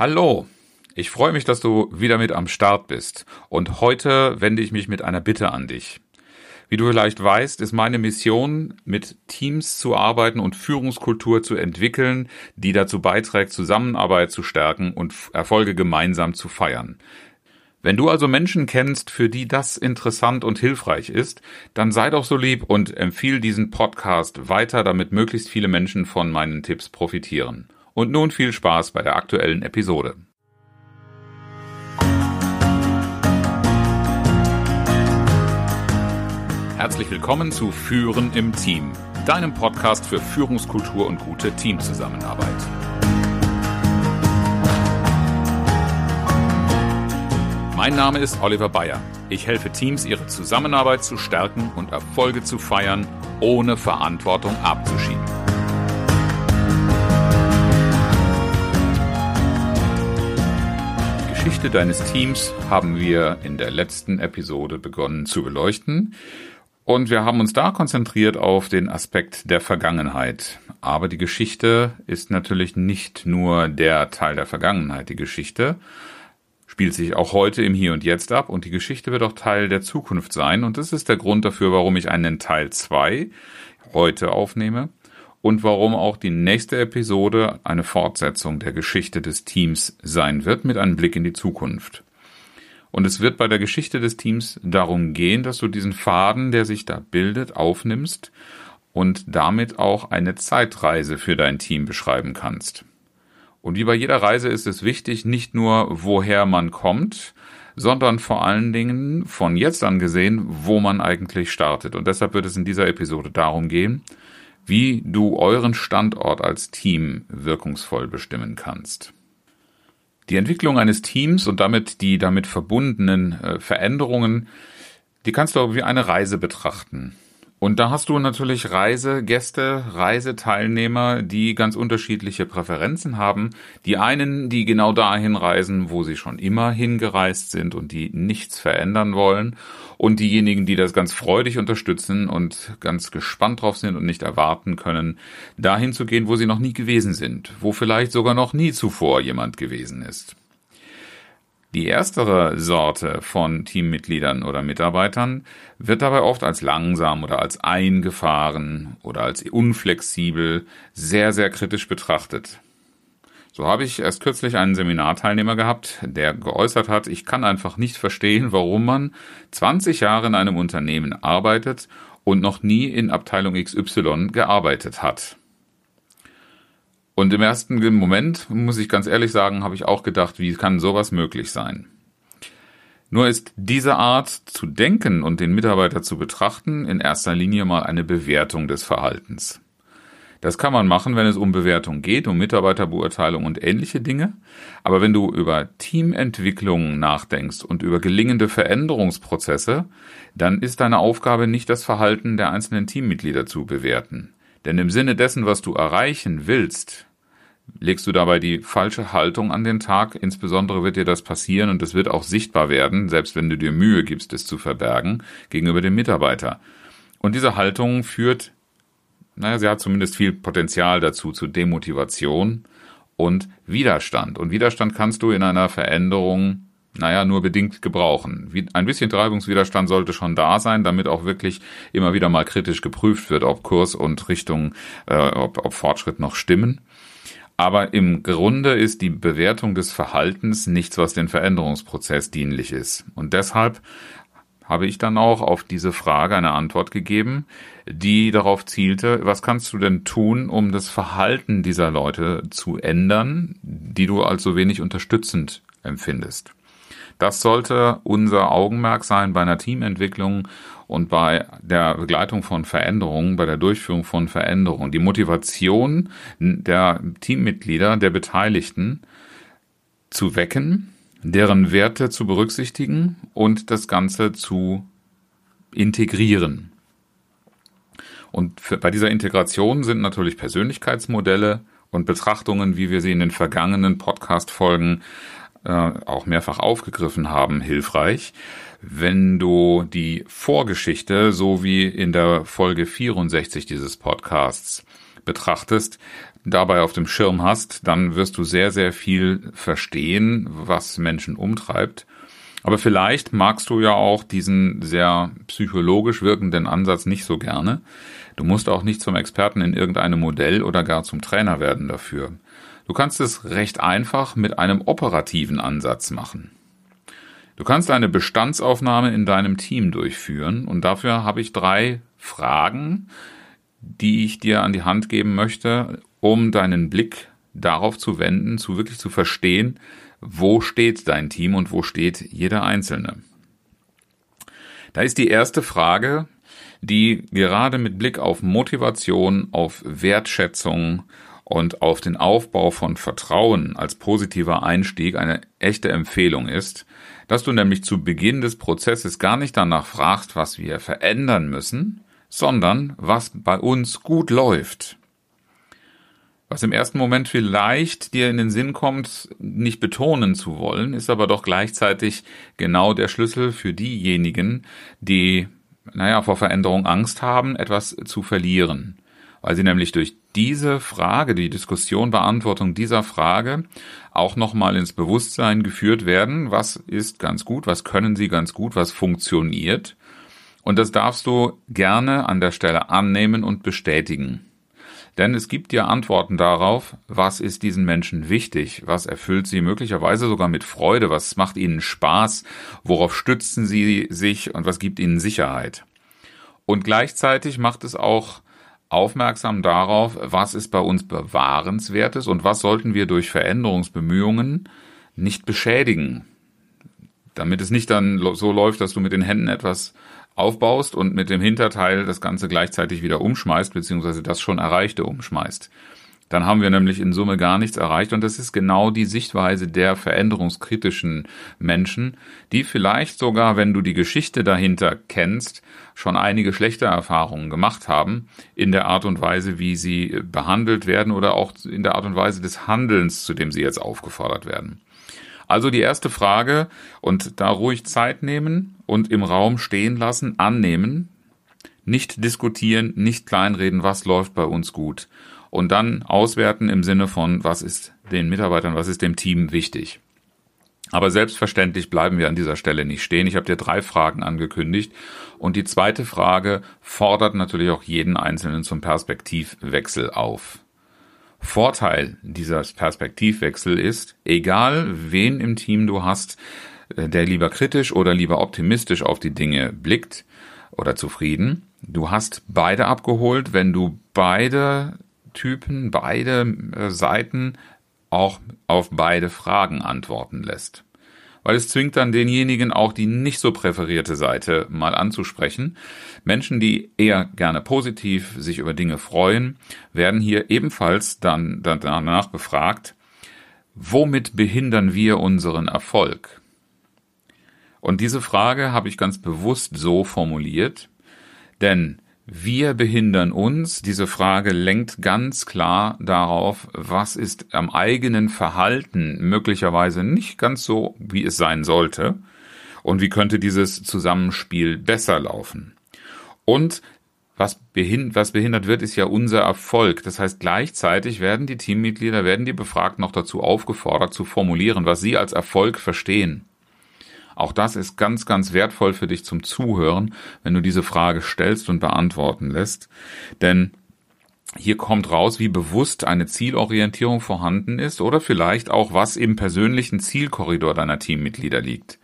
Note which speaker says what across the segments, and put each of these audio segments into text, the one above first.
Speaker 1: Hallo, ich freue mich, dass du wieder mit am Start bist und heute wende ich mich mit einer Bitte an dich. Wie du vielleicht weißt, ist meine Mission, mit Teams zu arbeiten und Führungskultur zu entwickeln, die dazu beiträgt, Zusammenarbeit zu stärken und Erfolge gemeinsam zu feiern. Wenn du also Menschen kennst, für die das interessant und hilfreich ist, dann sei doch so lieb und empfiehl diesen Podcast weiter, damit möglichst viele Menschen von meinen Tipps profitieren. Und nun viel Spaß bei der aktuellen Episode. Herzlich willkommen zu Führen im Team, deinem Podcast für Führungskultur und gute Teamzusammenarbeit. Mein Name ist Oliver Bayer. Ich helfe Teams, ihre Zusammenarbeit zu stärken und Erfolge zu feiern, ohne Verantwortung abzuschieben. Geschichte deines Teams haben wir in der letzten Episode begonnen zu beleuchten. Und wir haben uns da konzentriert auf den Aspekt der Vergangenheit. Aber die Geschichte ist natürlich nicht nur der Teil der Vergangenheit. Die Geschichte spielt sich auch heute im Hier und Jetzt ab und die Geschichte wird auch Teil der Zukunft sein. Und das ist der Grund dafür, warum ich einen Teil 2 heute aufnehme und warum auch die nächste Episode eine Fortsetzung der Geschichte des Teams sein wird mit einem Blick in die Zukunft. Und es wird bei der Geschichte des Teams darum gehen, dass du diesen Faden, der sich da bildet, aufnimmst und damit auch eine Zeitreise für dein Team beschreiben kannst. Und wie bei jeder Reise ist es wichtig, nicht nur woher man kommt, sondern vor allen Dingen von jetzt an gesehen, wo man eigentlich startet. Und deshalb wird es in dieser Episode darum gehen, wie du euren Standort als Team wirkungsvoll bestimmen kannst. Die Entwicklung eines Teams und damit die damit verbundenen äh, Veränderungen, die kannst du wie eine Reise betrachten. Und da hast du natürlich Reisegäste, Reiseteilnehmer, die ganz unterschiedliche Präferenzen haben. Die einen, die genau dahin reisen, wo sie schon immer hingereist sind und die nichts verändern wollen. Und diejenigen, die das ganz freudig unterstützen und ganz gespannt drauf sind und nicht erwarten können, dahin zu gehen, wo sie noch nie gewesen sind, wo vielleicht sogar noch nie zuvor jemand gewesen ist. Die erstere Sorte von Teammitgliedern oder Mitarbeitern wird dabei oft als langsam oder als eingefahren oder als unflexibel sehr, sehr kritisch betrachtet. So habe ich erst kürzlich einen Seminarteilnehmer gehabt, der geäußert hat, ich kann einfach nicht verstehen, warum man 20 Jahre in einem Unternehmen arbeitet und noch nie in Abteilung XY gearbeitet hat. Und im ersten Moment, muss ich ganz ehrlich sagen, habe ich auch gedacht, wie kann sowas möglich sein? Nur ist diese Art zu denken und den Mitarbeiter zu betrachten in erster Linie mal eine Bewertung des Verhaltens. Das kann man machen, wenn es um Bewertung geht, um Mitarbeiterbeurteilung und ähnliche Dinge. Aber wenn du über Teamentwicklung nachdenkst und über gelingende Veränderungsprozesse, dann ist deine Aufgabe nicht das Verhalten der einzelnen Teammitglieder zu bewerten. Denn im Sinne dessen, was du erreichen willst, legst du dabei die falsche Haltung an den Tag. Insbesondere wird dir das passieren und es wird auch sichtbar werden, selbst wenn du dir Mühe gibst, es zu verbergen, gegenüber dem Mitarbeiter. Und diese Haltung führt, naja, sie hat zumindest viel Potenzial dazu, zu Demotivation und Widerstand. Und Widerstand kannst du in einer Veränderung naja, nur bedingt gebrauchen. Ein bisschen Treibungswiderstand sollte schon da sein, damit auch wirklich immer wieder mal kritisch geprüft wird, ob Kurs und Richtung, äh, ob, ob Fortschritt noch stimmen. Aber im Grunde ist die Bewertung des Verhaltens nichts, was den Veränderungsprozess dienlich ist. Und deshalb habe ich dann auch auf diese Frage eine Antwort gegeben, die darauf zielte, was kannst du denn tun, um das Verhalten dieser Leute zu ändern, die du als so wenig unterstützend empfindest. Das sollte unser Augenmerk sein bei einer Teamentwicklung und bei der Begleitung von Veränderungen, bei der Durchführung von Veränderungen. Die Motivation der Teammitglieder, der Beteiligten zu wecken, deren Werte zu berücksichtigen und das Ganze zu integrieren. Und für, bei dieser Integration sind natürlich Persönlichkeitsmodelle und Betrachtungen, wie wir sie in den vergangenen Podcast-Folgen äh, auch mehrfach aufgegriffen haben, hilfreich. Wenn du die Vorgeschichte, so wie in der Folge 64 dieses Podcasts, betrachtest, dabei auf dem Schirm hast, dann wirst du sehr, sehr viel verstehen, was Menschen umtreibt. Aber vielleicht magst du ja auch diesen sehr psychologisch wirkenden Ansatz nicht so gerne. Du musst auch nicht zum Experten in irgendeinem Modell oder gar zum Trainer werden dafür. Du kannst es recht einfach mit einem operativen Ansatz machen. Du kannst eine Bestandsaufnahme in deinem Team durchführen und dafür habe ich drei Fragen, die ich dir an die Hand geben möchte, um deinen Blick darauf zu wenden, zu wirklich zu verstehen, wo steht dein Team und wo steht jeder Einzelne. Da ist die erste Frage, die gerade mit Blick auf Motivation, auf Wertschätzung und auf den Aufbau von Vertrauen als positiver Einstieg eine echte Empfehlung ist, dass du nämlich zu Beginn des Prozesses gar nicht danach fragst, was wir verändern müssen, sondern was bei uns gut läuft. Was im ersten Moment vielleicht dir in den Sinn kommt, nicht betonen zu wollen, ist aber doch gleichzeitig genau der Schlüssel für diejenigen, die, naja, vor Veränderung Angst haben, etwas zu verlieren. Weil sie nämlich durch diese Frage, die Diskussion, Beantwortung dieser Frage auch nochmal ins Bewusstsein geführt werden, was ist ganz gut, was können sie ganz gut, was funktioniert. Und das darfst du gerne an der Stelle annehmen und bestätigen. Denn es gibt ja Antworten darauf, was ist diesen Menschen wichtig, was erfüllt sie möglicherweise sogar mit Freude, was macht ihnen Spaß, worauf stützen sie sich und was gibt ihnen Sicherheit. Und gleichzeitig macht es auch aufmerksam darauf, was ist bei uns bewahrenswertes und was sollten wir durch Veränderungsbemühungen nicht beschädigen, damit es nicht dann so läuft, dass du mit den Händen etwas aufbaust und mit dem Hinterteil das Ganze gleichzeitig wieder umschmeißt, beziehungsweise das schon Erreichte umschmeißt. Dann haben wir nämlich in Summe gar nichts erreicht und das ist genau die Sichtweise der veränderungskritischen Menschen, die vielleicht sogar, wenn du die Geschichte dahinter kennst, schon einige schlechte Erfahrungen gemacht haben in der Art und Weise, wie sie behandelt werden oder auch in der Art und Weise des Handelns, zu dem sie jetzt aufgefordert werden. Also die erste Frage und da ruhig Zeit nehmen und im Raum stehen lassen, annehmen, nicht diskutieren, nicht kleinreden, was läuft bei uns gut. Und dann auswerten im Sinne von, was ist den Mitarbeitern, was ist dem Team wichtig. Aber selbstverständlich bleiben wir an dieser Stelle nicht stehen. Ich habe dir drei Fragen angekündigt. Und die zweite Frage fordert natürlich auch jeden Einzelnen zum Perspektivwechsel auf. Vorteil dieser Perspektivwechsel ist, egal wen im Team du hast, äh, der lieber kritisch oder lieber optimistisch auf die Dinge blickt oder zufrieden, du hast beide abgeholt, wenn du beide Typen, beide äh, Seiten auch auf beide Fragen antworten lässt weil es zwingt dann denjenigen auch die nicht so präferierte Seite mal anzusprechen. Menschen, die eher gerne positiv sich über Dinge freuen, werden hier ebenfalls dann danach befragt, womit behindern wir unseren Erfolg? Und diese Frage habe ich ganz bewusst so formuliert, denn wir behindern uns. Diese Frage lenkt ganz klar darauf, was ist am eigenen Verhalten möglicherweise nicht ganz so, wie es sein sollte und wie könnte dieses Zusammenspiel besser laufen. Und was, behindert, was behindert wird, ist ja unser Erfolg. Das heißt, gleichzeitig werden die Teammitglieder, werden die Befragten noch dazu aufgefordert, zu formulieren, was sie als Erfolg verstehen. Auch das ist ganz, ganz wertvoll für dich zum Zuhören, wenn du diese Frage stellst und beantworten lässt. Denn hier kommt raus, wie bewusst eine Zielorientierung vorhanden ist oder vielleicht auch, was im persönlichen Zielkorridor deiner Teammitglieder liegt.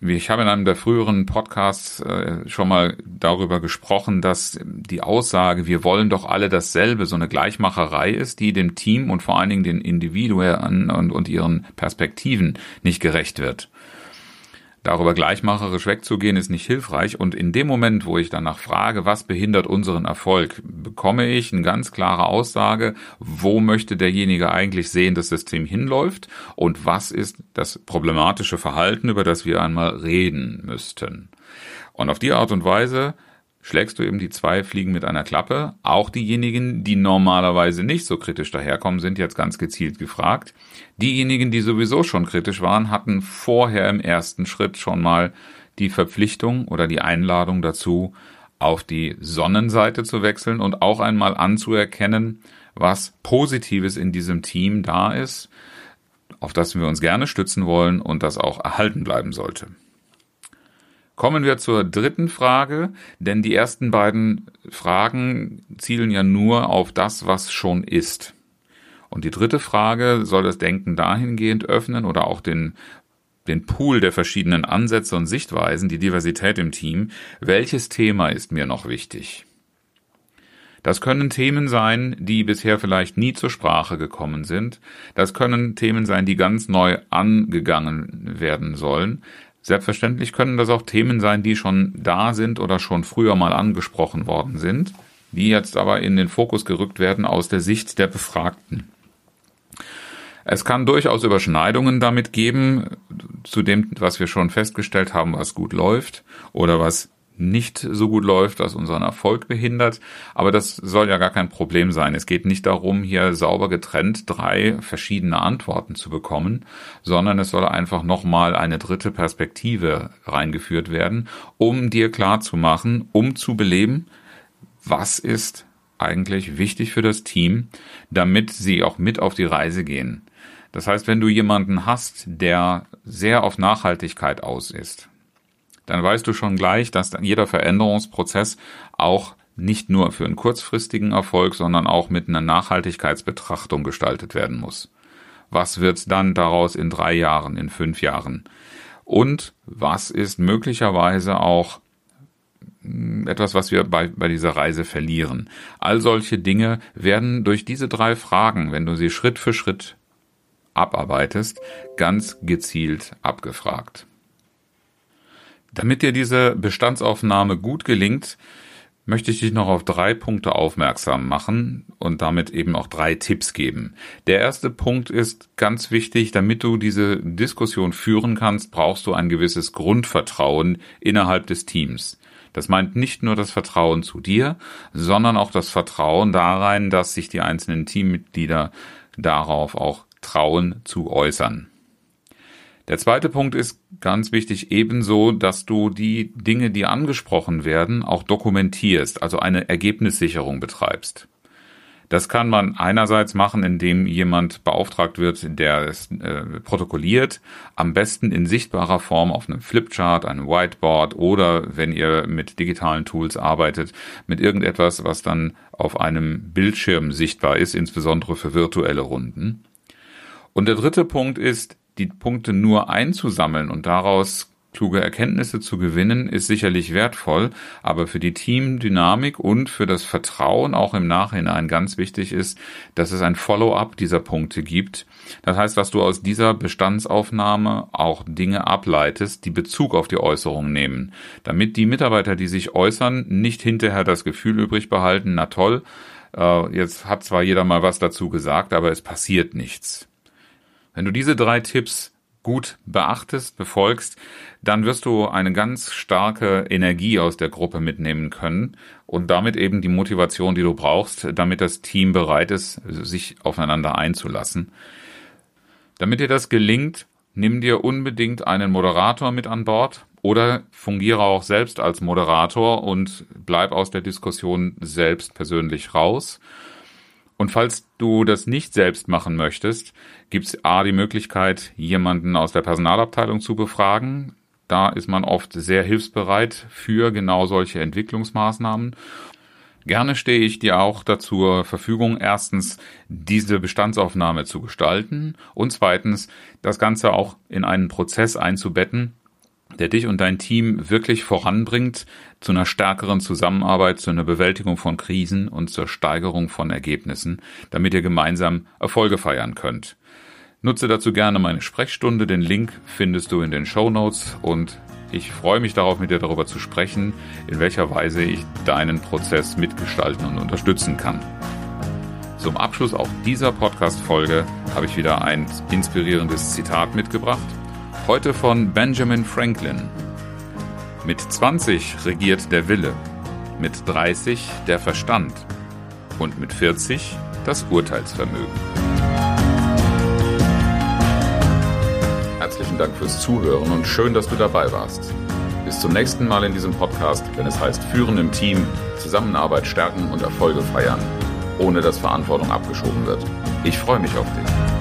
Speaker 1: Ich habe in einem der früheren Podcasts äh, schon mal darüber gesprochen, dass die Aussage, wir wollen doch alle dasselbe, so eine Gleichmacherei ist, die dem Team und vor allen Dingen den Individuen und, und ihren Perspektiven nicht gerecht wird. Darüber gleichmacherisch wegzugehen ist nicht hilfreich und in dem Moment, wo ich danach frage, was behindert unseren Erfolg, bekomme ich eine ganz klare Aussage, wo möchte derjenige eigentlich sehen, dass das Team hinläuft und was ist das problematische Verhalten, über das wir einmal reden müssten. Und auf die Art und Weise schlägst du eben die zwei Fliegen mit einer Klappe. Auch diejenigen, die normalerweise nicht so kritisch daherkommen, sind jetzt ganz gezielt gefragt. Diejenigen, die sowieso schon kritisch waren, hatten vorher im ersten Schritt schon mal die Verpflichtung oder die Einladung dazu, auf die Sonnenseite zu wechseln und auch einmal anzuerkennen, was Positives in diesem Team da ist, auf das wir uns gerne stützen wollen und das auch erhalten bleiben sollte. Kommen wir zur dritten Frage, denn die ersten beiden Fragen zielen ja nur auf das, was schon ist. Und die dritte Frage soll das Denken dahingehend öffnen oder auch den, den Pool der verschiedenen Ansätze und Sichtweisen, die Diversität im Team. Welches Thema ist mir noch wichtig? Das können Themen sein, die bisher vielleicht nie zur Sprache gekommen sind. Das können Themen sein, die ganz neu angegangen werden sollen. Selbstverständlich können das auch Themen sein, die schon da sind oder schon früher mal angesprochen worden sind, die jetzt aber in den Fokus gerückt werden aus der Sicht der Befragten. Es kann durchaus Überschneidungen damit geben, zu dem, was wir schon festgestellt haben, was gut läuft oder was nicht so gut läuft, was unseren Erfolg behindert. Aber das soll ja gar kein Problem sein. Es geht nicht darum, hier sauber getrennt drei verschiedene Antworten zu bekommen, sondern es soll einfach nochmal eine dritte Perspektive reingeführt werden, um dir klar zu machen, um zu beleben, was ist eigentlich wichtig für das Team, damit sie auch mit auf die Reise gehen. Das heißt, wenn du jemanden hast, der sehr auf Nachhaltigkeit aus ist, dann weißt du schon gleich, dass jeder Veränderungsprozess auch nicht nur für einen kurzfristigen Erfolg, sondern auch mit einer Nachhaltigkeitsbetrachtung gestaltet werden muss. Was wird dann daraus in drei Jahren, in fünf Jahren? Und was ist möglicherweise auch hm, etwas, was wir bei, bei dieser Reise verlieren? All solche Dinge werden durch diese drei Fragen, wenn du sie Schritt für Schritt abarbeitest, ganz gezielt abgefragt. Damit dir diese Bestandsaufnahme gut gelingt, möchte ich dich noch auf drei Punkte aufmerksam machen und damit eben auch drei Tipps geben. Der erste Punkt ist ganz wichtig, damit du diese Diskussion führen kannst, brauchst du ein gewisses Grundvertrauen innerhalb des Teams. Das meint nicht nur das Vertrauen zu dir, sondern auch das Vertrauen darein, dass sich die einzelnen Teammitglieder darauf auch trauen zu äußern. Der zweite Punkt ist ganz wichtig ebenso, dass du die Dinge, die angesprochen werden, auch dokumentierst, also eine Ergebnissicherung betreibst. Das kann man einerseits machen, indem jemand beauftragt wird, der es äh, protokolliert, am besten in sichtbarer Form auf einem Flipchart, einem Whiteboard oder wenn ihr mit digitalen Tools arbeitet, mit irgendetwas, was dann auf einem Bildschirm sichtbar ist, insbesondere für virtuelle Runden. Und der dritte Punkt ist, die Punkte nur einzusammeln und daraus kluge Erkenntnisse zu gewinnen, ist sicherlich wertvoll, aber für die Teamdynamik und für das Vertrauen auch im Nachhinein ganz wichtig ist, dass es ein Follow-up dieser Punkte gibt. Das heißt, dass du aus dieser Bestandsaufnahme auch Dinge ableitest, die Bezug auf die Äußerung nehmen, damit die Mitarbeiter, die sich äußern, nicht hinterher das Gefühl übrig behalten, na toll, äh, jetzt hat zwar jeder mal was dazu gesagt, aber es passiert nichts. Wenn du diese drei Tipps gut beachtest, befolgst, dann wirst du eine ganz starke Energie aus der Gruppe mitnehmen können und damit eben die Motivation, die du brauchst, damit das Team bereit ist, sich aufeinander einzulassen. Damit dir das gelingt, nimm dir unbedingt einen Moderator mit an Bord oder fungiere auch selbst als Moderator und bleib aus der Diskussion selbst persönlich raus. Und falls du das nicht selbst machen möchtest, gibt es A die Möglichkeit, jemanden aus der Personalabteilung zu befragen. Da ist man oft sehr hilfsbereit für genau solche Entwicklungsmaßnahmen. Gerne stehe ich dir auch dazu Verfügung, erstens diese Bestandsaufnahme zu gestalten und zweitens das Ganze auch in einen Prozess einzubetten, der dich und dein Team wirklich voranbringt zu einer stärkeren Zusammenarbeit, zu einer Bewältigung von Krisen und zur Steigerung von Ergebnissen, damit ihr gemeinsam Erfolge feiern könnt. Nutze dazu gerne meine Sprechstunde, den Link findest du in den Show Notes und ich freue mich darauf, mit dir darüber zu sprechen, in welcher Weise ich deinen Prozess mitgestalten und unterstützen kann. Zum Abschluss auch dieser Podcast-Folge habe ich wieder ein inspirierendes Zitat mitgebracht Heute von Benjamin Franklin. Mit 20 regiert der Wille, mit 30 der Verstand und mit 40 das Urteilsvermögen. Herzlichen Dank fürs Zuhören und schön, dass du dabei warst. Bis zum nächsten Mal in diesem Podcast, wenn es heißt Führen im Team, Zusammenarbeit stärken und Erfolge feiern. ohne dass Verantwortung abgeschoben wird. Ich freue mich auf dich.